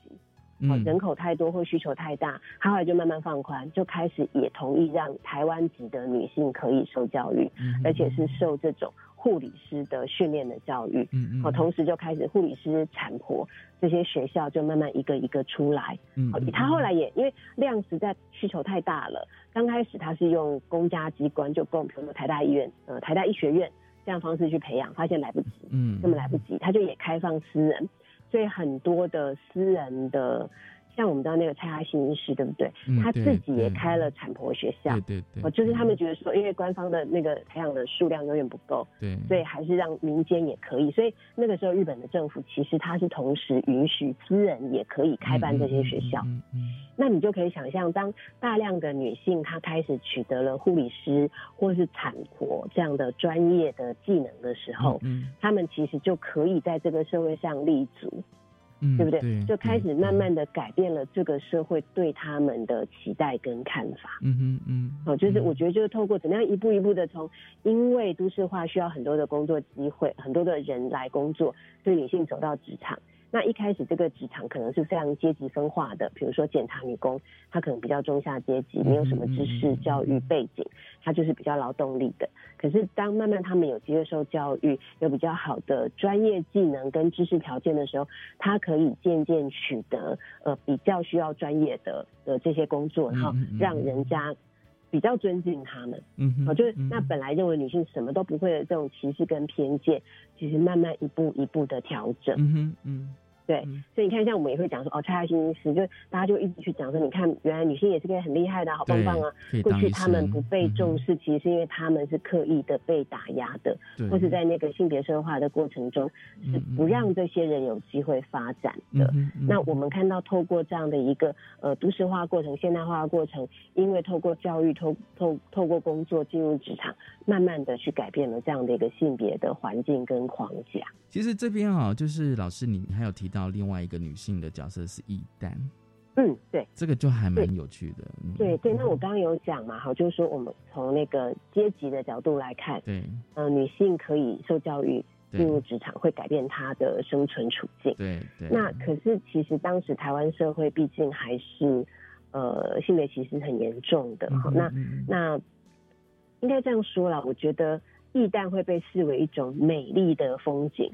人口太多或需求太大，他后来就慢慢放宽，就开始也同意让台湾籍的女性可以受教育，而且是受这种护理师的训练的教育。嗯嗯。好，同时就开始护理师、产婆这些学校就慢慢一个一个出来。嗯。他后来也因为量实在需求太大了，刚开始他是用公家机关就供，比如说台大医院、呃台大医学院这样方式去培养，发现来不及，嗯，根本来不及，他就也开放私人。所以很多的私人的。像我们知道那个蔡阿新医师，对不对？他自己也开了产婆学校，对对。哦，就是他们觉得说，因为官方的那个培养的数量永远不够，对，所以还是让民间也可以。所以那个时候，日本的政府其实它是同时允许私人也可以开办这些学校。嗯嗯。那你就可以想象，当大量的女性她开始取得了护理师或是产婆这样的专业的技能的时候，嗯，他们其实就可以在这个社会上立足。对不对？就开始慢慢的改变了这个社会对他们的期待跟看法。嗯哼嗯。哦，就是我觉得就是透过怎么样一步一步的从，因为都市化需要很多的工作机会，很多的人来工作，所以女性走到职场。那一开始这个职场可能是非常阶级分化的，比如说检查女工，她可能比较中下阶级，没有什么知识教育背景，她就是比较劳动力的。可是当慢慢他们有机会受教育，有比较好的专业技能跟知识条件的时候，她可以渐渐取得呃比较需要专业的的这些工作，然后让人家比较尊敬他们。嗯，哦，就是那本来认为女性什么都不会的这种歧视跟偏见，其实慢慢一步一步的调整。嗯哼，嗯。对，所以你看，像我们也会讲说，哦，蔡蔡新医师，就大家就一直去讲说，你看，原来女性也是可以很厉害的，好棒棒啊。过去他们不被重视，其实是因为他们是刻意的被打压的，或是在那个性别社会化的过程中，是不让这些人有机会发展的。那我们看到，透过这样的一个呃都市化过程、现代化的过程，因为透过教育、透透透过工作进入职场，慢慢的去改变了这样的一个性别的环境跟框架。其实这边啊，就是老师，你还有提到另外一个女性的角色是易丹，嗯，对，这个就还蛮有趣的。对对，那我刚刚有讲嘛，哈，就是说我们从那个阶级的角度来看，对，呃，女性可以受教育进入职场，会改变她的生存处境。对对。那可是其实当时台湾社会毕竟还是呃性别歧视很严重的，哈，那那应该这样说了，我觉得。易旦会被视为一种美丽的风景，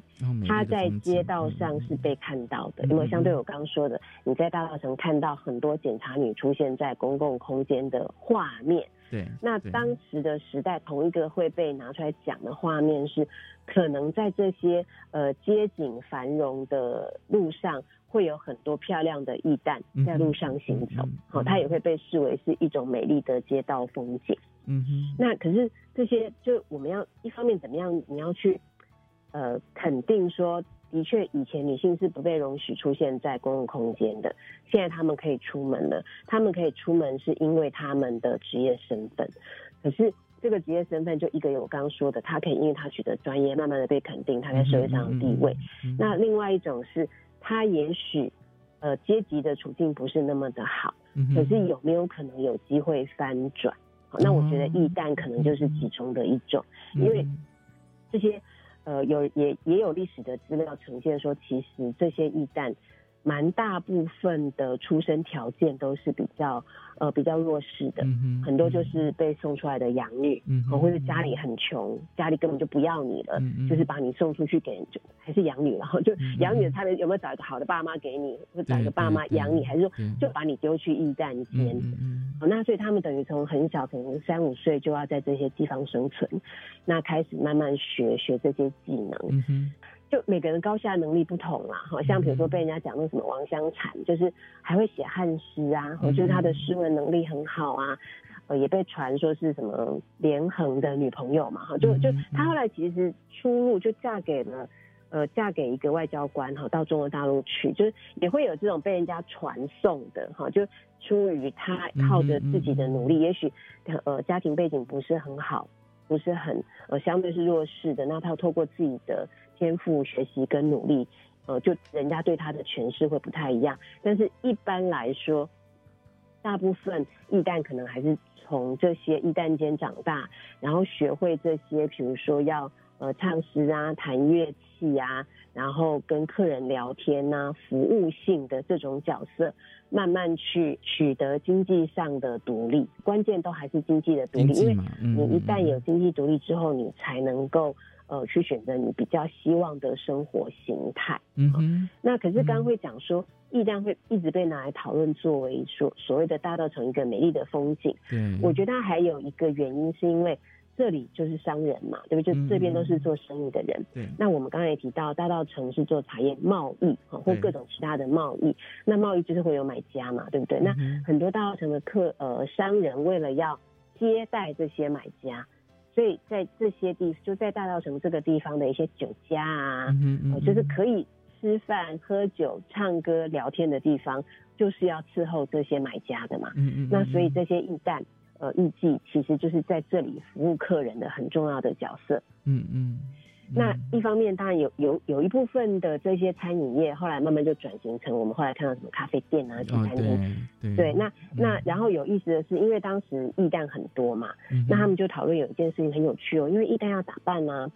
它在街道上是被看到的。因为相对我刚刚说的，你在大道城看到很多检查女出现在公共空间的画面，对。那当时的时代，同一个会被拿出来讲的画面是，可能在这些呃街景繁荣的路上，会有很多漂亮的驿站在路上行走，好，它也会被视为是一种美丽的街道风景。嗯哼。那可是这些，就我们要一方面怎么样？你要去呃肯定说。的确，以前女性是不被容许出现在公共空间的。现在她们可以出门了，她们可以出门是因为她们的职业身份。可是这个职业身份就一个有我刚刚说的，她可以因为她取得专业，慢慢的被肯定，她在社会上的地位。那另外一种是，她也许呃阶级的处境不是那么的好，可是有没有可能有机会翻转？那我觉得异蛋可能就是其中的一种，因为这些。呃，有也也有历史的资料呈现说，其实这些驿站。蛮大部分的出生条件都是比较呃比较弱势的，很多就是被送出来的养女，嗯或者家里很穷，家里根本就不要你了，就是把你送出去给就还是养女，然后就养女的差别有没有找一个好的爸妈给你，或找一个爸妈养你，还是说就把你丢去驿站间？哦，那所以他们等于从很小，可能三五岁就要在这些地方生存，那开始慢慢学学这些技能。就每个人高下能力不同啦，好像比如说被人家讲那什么王香禅，就是还会写汉诗啊，我觉得他的诗文能力很好啊，呃，也被传说是什么连横的女朋友嘛，哈，就就他后来其实出入就嫁给了，呃，嫁给一个外交官哈，到中国大陆去，就是也会有这种被人家传颂的哈，就出于他靠着自己的努力，也许呃家庭背景不是很好，不是很呃相对是弱势的，那他透过自己的。天赋、学习跟努力，呃，就人家对他的诠释会不太一样。但是一般来说，大部分艺旦可能还是从这些艺旦间长大，然后学会这些，比如说要呃唱诗啊、弹乐器啊，然后跟客人聊天呐、服务性的这种角色，慢慢去取得经济上的独立。关键都还是经济的独立，因为你一旦有经济独立之后，你才能够。呃，去选择你比较希望的生活形态。嗯哼。那可是刚刚会讲说，驿站会一直被拿来讨论，作为所所谓的大道城一个美丽的风景。对。我觉得还有一个原因，是因为这里就是商人嘛，对不对？就这边都是做生意的人。对。那我们刚才也提到，大道城是做茶叶贸易啊，或各种其他的贸易。那贸易就是会有买家嘛，对不对？那很多大道城的客呃商人为了要接待这些买家。所以在这些地，就在大道城这个地方的一些酒家啊，嗯就是可以吃饭、喝酒、唱歌、聊天的地方，就是要伺候这些买家的嘛。嗯嗯。那所以这些驿站，呃，艺妓其实就是在这里服务客人的很重要的角色。嗯嗯。那一方面，当然有有有一部分的这些餐饮业，后来慢慢就转型成我们后来看到什么咖啡店啊、餐厅。对，那那然后有意思的是，因为当时艺旦很多嘛，那他们就讨论有一件事情很有趣哦，因为艺旦要打扮呢。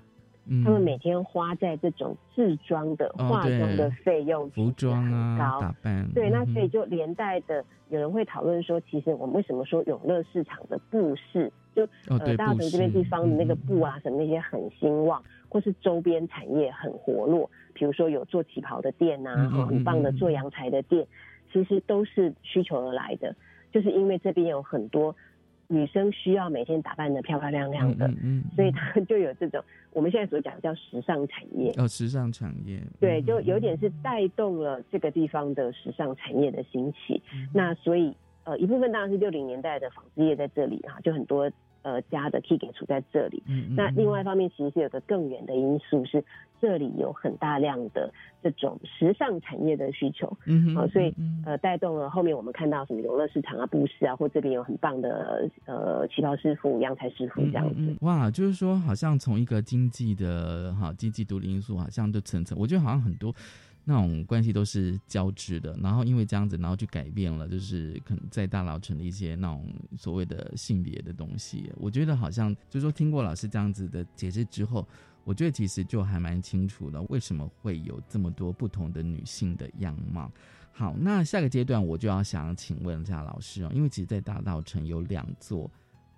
他们每天花在这种制装的化妆的费用，服装啊，打扮，对，那所以就连带的有人会讨论说，其实我们为什么说永乐市场的布市，就呃大城这边地方的那个布啊什么那些很兴旺，或是周边产业很活络，比如说有做旗袍的店啊，很棒的做洋裁的店，其实都是需求而来的，就是因为这边有很多。女生需要每天打扮的漂漂亮亮的，嗯，所以她 就有这种我们现在所讲叫时尚产业哦，时尚产业，对，就有点是带动了这个地方的时尚产业的兴起。那所以呃一部分当然是六零年代的纺织业在这里哈，就很多。呃，家的 key 给处在这里。嗯那另外一方面，其实是有个更远的因素，是这里有很大量的这种时尚产业的需求。嗯啊，所以呃，带动了后面我们看到什么游乐市场啊、布市啊，或这边有很棒的呃旗袍师傅、洋裁师傅这样子。哇，就是说，好像从一个经济的哈经济独立因素，好像就层层，我觉得好像很多。那种关系都是交织的，然后因为这样子，然后就改变了，就是可能在大老城的一些那种所谓的性别的东西。我觉得好像就说，听过老师这样子的解释之后，我觉得其实就还蛮清楚了，为什么会有这么多不同的女性的样貌。好，那下个阶段我就要想请问一下老师哦，因为其实，在大道城有两座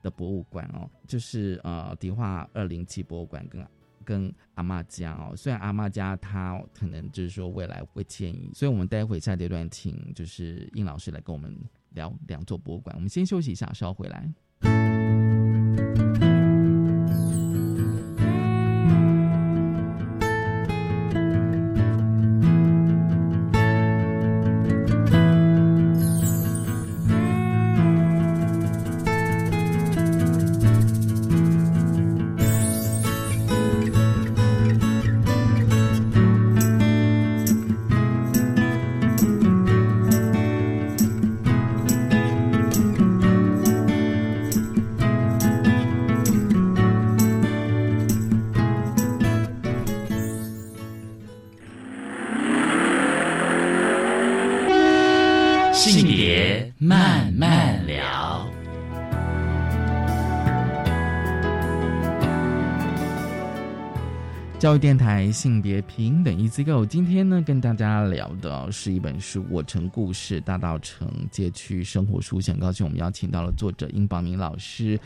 的博物馆哦，就是呃迪化二零七博物馆跟。跟阿妈家哦，虽然阿妈家她可能就是说未来会迁移，所以我们待会下阶段请就是应老师来跟我们聊两座博物馆。我们先休息一下，稍后回来。性别慢慢聊。教育电台性别平等，Easy Go。今天呢，跟大家聊的是一本书《我城故事：大道城街区生活书》。很高兴我们邀请到了作者殷宝明老师。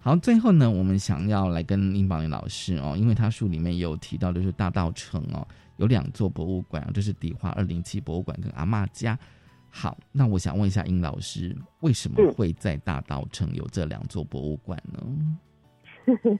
好，最后呢，我们想要来跟殷宝明老师哦，因为他书里面有提到就是大道城哦，有两座博物馆，这是迪化二零七博物馆跟阿妈家。好，那我想问一下殷老师，为什么会在大道城有这两座博物馆呢？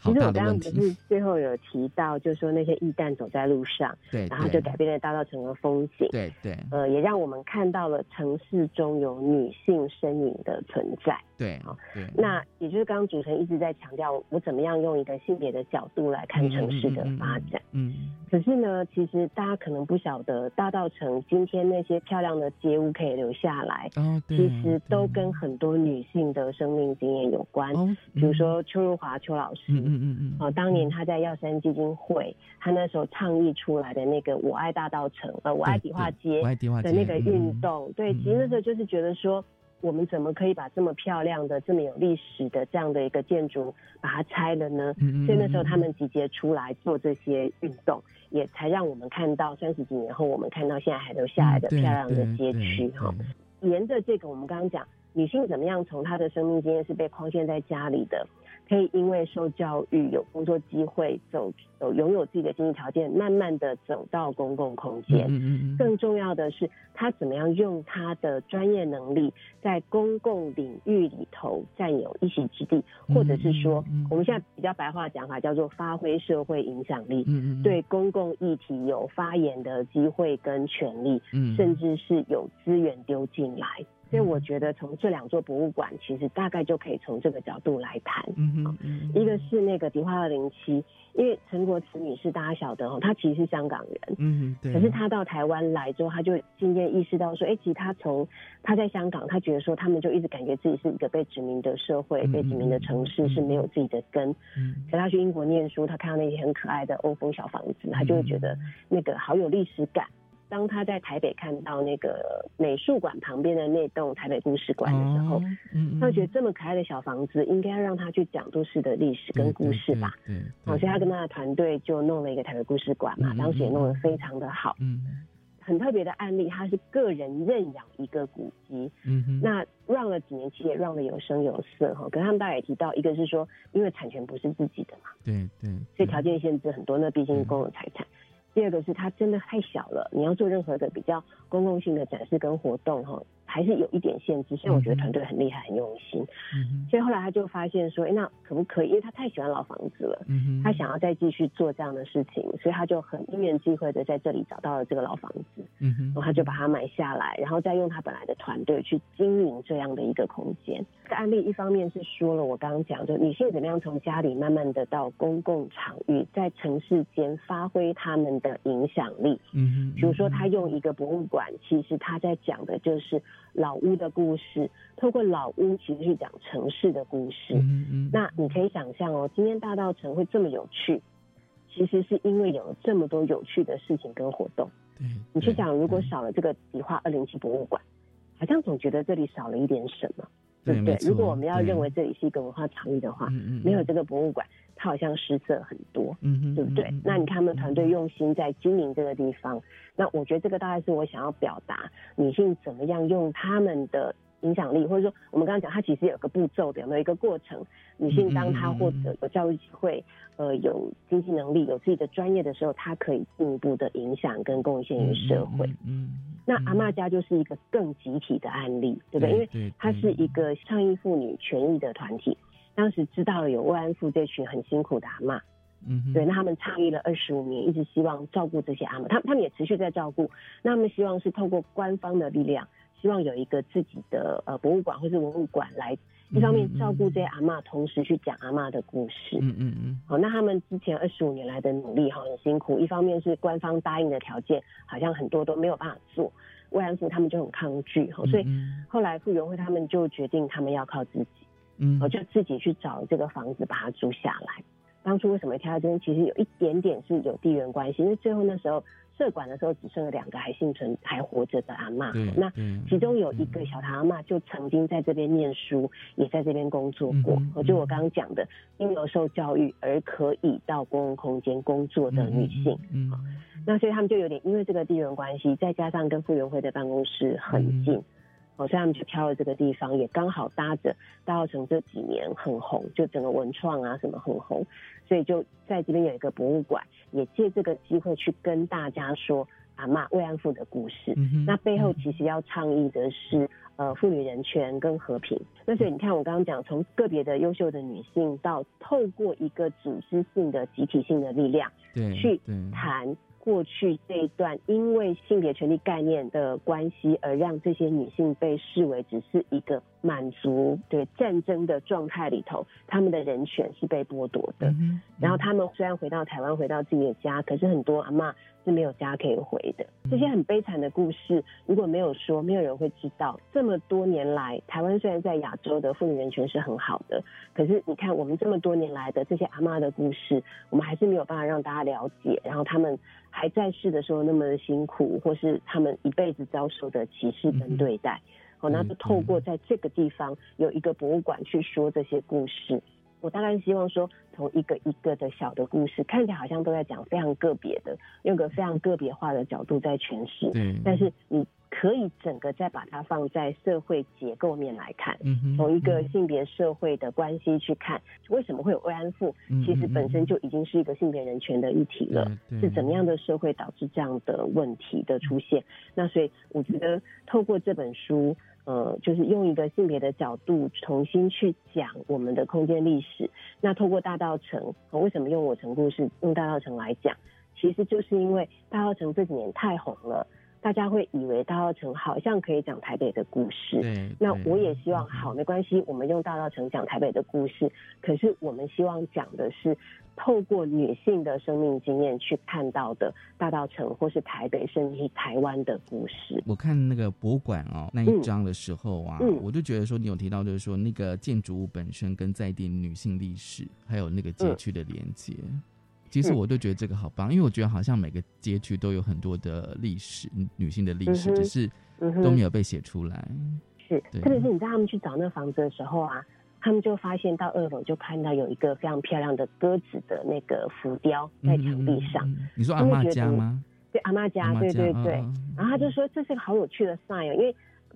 其实我刚刚不是最后有提到，就是说那些驿站走在路上，对，然后就改变了大道城的风景，对对，呃，也让我们看到了城市中有女性身影的存在，对，好，对。那也就是刚刚主持人一直在强调，我怎么样用一个性别的角度来看城市的发展，嗯。可是呢，其实大家可能不晓得，大道城今天那些漂亮的街屋可以留下来，哦，其实都跟很多女性的生命经验有关，比如说邱如华邱老师。嗯嗯嗯，哦，当年他在药山基金会，他那时候倡议出来的那个“我爱大道城”呃，“我爱迪化街”的那个运动，对，其实那时候就是觉得说，我们怎么可以把这么漂亮的、这么有历史的这样的一个建筑把它拆了呢？所以那时候他们集结出来做这些运动，也才让我们看到三十几年后，我们看到现在还留下来的漂亮的街区哈。沿着这个，我们刚刚讲女性怎么样从她的生命经验是被框限在家里的。可以因为受教育、有工作机会、走有拥有自己的经济条件，慢慢的走到公共空间。嗯嗯嗯。更重要的是，他怎么样用他的专业能力，在公共领域里头占有一席之地，或者是说，我们现在比较白话讲法叫做发挥社会影响力。嗯嗯。对公共议题有发言的机会跟权利，嗯，甚至是有资源丢进来。所以我觉得从这两座博物馆，其实大概就可以从这个角度来谈。嗯嗯，一个是那个迪化二零七，因为陈国慈女士大家晓得哦，她其实是香港人。嗯对。可是她到台湾来之后，她就渐渐意识到说，哎，其实她从她在香港，她觉得说他们就一直感觉自己是一个被殖民的社会，被殖民的城市是没有自己的根。嗯。可她去英国念书，她看到那些很可爱的欧风小房子，她就会觉得那个好有历史感。当他在台北看到那个美术馆旁边的那栋台北故事馆的时候，他觉得这么可爱的小房子应该要让他去讲都市的历史跟故事吧。对，所以他跟他的团队就弄了一个台北故事馆嘛，当时也弄得非常的好。嗯，很特别的案例，他是个人认养一个古迹。嗯那让了几年期也让的有声有色哈。可是他们大家也提到，一个是说，因为产权不是自己的嘛，对对，所以条件限制很多，那毕竟是公有财产。第二个是它真的太小了，你要做任何的比较公共性的展示跟活动哈，还是有一点限制。所以我觉得团队很厉害，很用心。嗯，所以后来他就发现说，哎，那可不可以？因为他太喜欢老房子了，嗯他想要再继续做这样的事情，所以他就很因缘际会的在这里找到了这个老房子，嗯然后他就把它买下来，然后再用他本来的团队去经营这样的一个空间。这个案例一方面是说了我刚刚讲，就女性怎么样从家里慢慢的到公共场域，在城市间发挥他们的影响力。嗯，比如说他用一个博物馆，其实他在讲的就是老屋的故事，透过老屋其实去讲城市的故事。嗯嗯，那你可以想象哦，今天大道城会这么有趣，其实是因为有了这么多有趣的事情跟活动。对，你去想，如果少了这个笔画二零七博物馆，好像总觉得这里少了一点什么，对不对？如果我们要认为这里是一个文化场域的话，没有这个博物馆，它好像失色很多，嗯对不对？那你看他们团队用心在经营这个地方，那我觉得这个大概是我想要表达女性怎么样用他们的。影响力，或者说我们刚刚讲，它其实有个步骤的，有没有一个过程？女性当她获得有教育机会，呃，有经济能力，有自己的专业的时候，她可以进一步的影响跟贡献于社会。嗯，那阿妈家就是一个更集体的案例，对不对？因为它是一个倡议妇女权益的团体，当时知道了有慰安妇这群很辛苦的阿妈。嗯，对，那他们倡议了二十五年，一直希望照顾这些阿妈，他他们也持续在照顾。那他们希望是透过官方的力量。希望有一个自己的呃博物馆或是文物馆来，一方面照顾这些阿妈，同时去讲阿妈的故事。嗯嗯嗯。好，那他们之前二十五年来的努力哈很辛苦，一方面是官方答应的条件好像很多都没有办法做，慰安妇他们就很抗拒哈，所以后来傅园慧他们就决定他们要靠自己，嗯，就自己去找这个房子把它租下来。当初为什么挑到这边，其实有一点点是有地缘关系，因为最后那时候。社管的时候只剩了两个还幸存还活着的阿妈，那其中有一个小唐阿妈就曾经在这边念书，也在这边工作过。就我刚刚讲的，婴儿受教育而可以到公共空间工作的女性，嗯那所以他们就有点因为这个地缘关系，再加上跟傅园慧的办公室很近。哦，所以他们就挑了这个地方，也刚好搭着大澳城这几年很红，就整个文创啊什么很红，所以就在这边有一个博物馆，也借这个机会去跟大家说阿妈慰安妇的故事。那背后其实要倡议的是呃妇女人权跟和平。那所以你看我刚刚讲，从个别的优秀的女性到透过一个组织性的集体性的力量，对，去谈。过去这一段，因为性别权利概念的关系，而让这些女性被视为只是一个满足对战争的状态里头，他们的人权是被剥夺的。然后他们虽然回到台湾，回到自己的家，可是很多阿妈是没有家可以回的。这些很悲惨的故事，如果没有说，没有人会知道。这么多年来，台湾虽然在亚洲的妇女人权是很好的，可是你看我们这么多年来的这些阿妈的故事，我们还是没有办法让大家了解。然后他们。还在世的时候那么的辛苦，或是他们一辈子遭受的歧视跟对待，好，那就透过在这个地方有一个博物馆去说这些故事。我大概希望说，从一个一个的小的故事，看起来好像都在讲非常个别的，用个非常个别化的角度在诠释。对，但是你。可以整个再把它放在社会结构面来看，从一个性别社会的关系去看，为什么会有慰安妇？其实本身就已经是一个性别人权的议题了。是怎么样的社会导致这样的问题的出现？那所以我觉得透过这本书，呃，就是用一个性别的角度重新去讲我们的空间历史。那透过大道城，为什么用我城故事用大道城来讲？其实就是因为大道城这几年太红了。大家会以为大稻城好像可以讲台北的故事，那我也希望好没关系，我们用大稻城讲台北的故事。可是我们希望讲的是透过女性的生命经验去看到的大稻城或是台北甚至是台湾的故事。我看那个博物馆哦那一章的时候啊，我就觉得说你有提到就是说那个建筑物本身跟在地女性历史还有那个街区的连接。其实我都觉得这个好棒，因为我觉得好像每个街区都有很多的历史，女性的历史，只是都没有被写出来。是，特别是你在他们去找那房子的时候啊，他们就发现到二楼就看到有一个非常漂亮的鸽子的那个浮雕在墙壁上。你说阿妈家吗？对，阿妈家，对对对。然后他就说这是个好有趣的 sign，因为。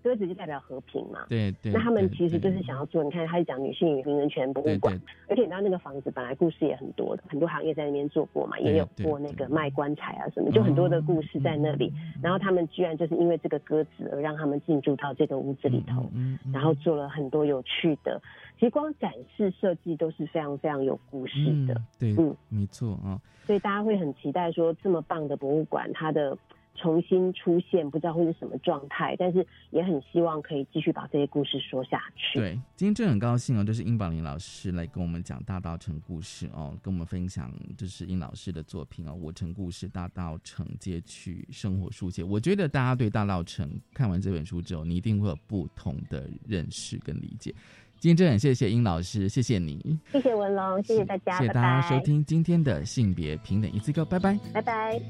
鸽子就代表和平嘛，对对。那他们其实就是想要做，你看，他是讲女性与名人权博物馆，而且你知道那个房子本来故事也很多的，很多行业在那边做过嘛，也有过那个卖棺材啊什么，就很多的故事在那里。然后他们居然就是因为这个鸽子而让他们进驻到这个屋子里头，然后做了很多有趣的，其实光展示设计都是非常非常有故事的，对，嗯，没错啊。所以大家会很期待说这么棒的博物馆，它的。重新出现，不知道会是什么状态，但是也很希望可以继续把这些故事说下去。对，今天真的很高兴哦，就是殷宝林老师来跟我们讲大道城故事哦，跟我们分享就是殷老师的作品哦，《我城故事》大道城街区生活书写。我觉得大家对大道城看完这本书之后，你一定会有不同的认识跟理解。今天真的很谢谢殷老师，谢谢你，谢谢文龙，谢谢大家，谢谢大家收听今天的性别平等一次课，拜拜，拜拜。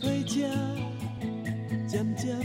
火车渐渐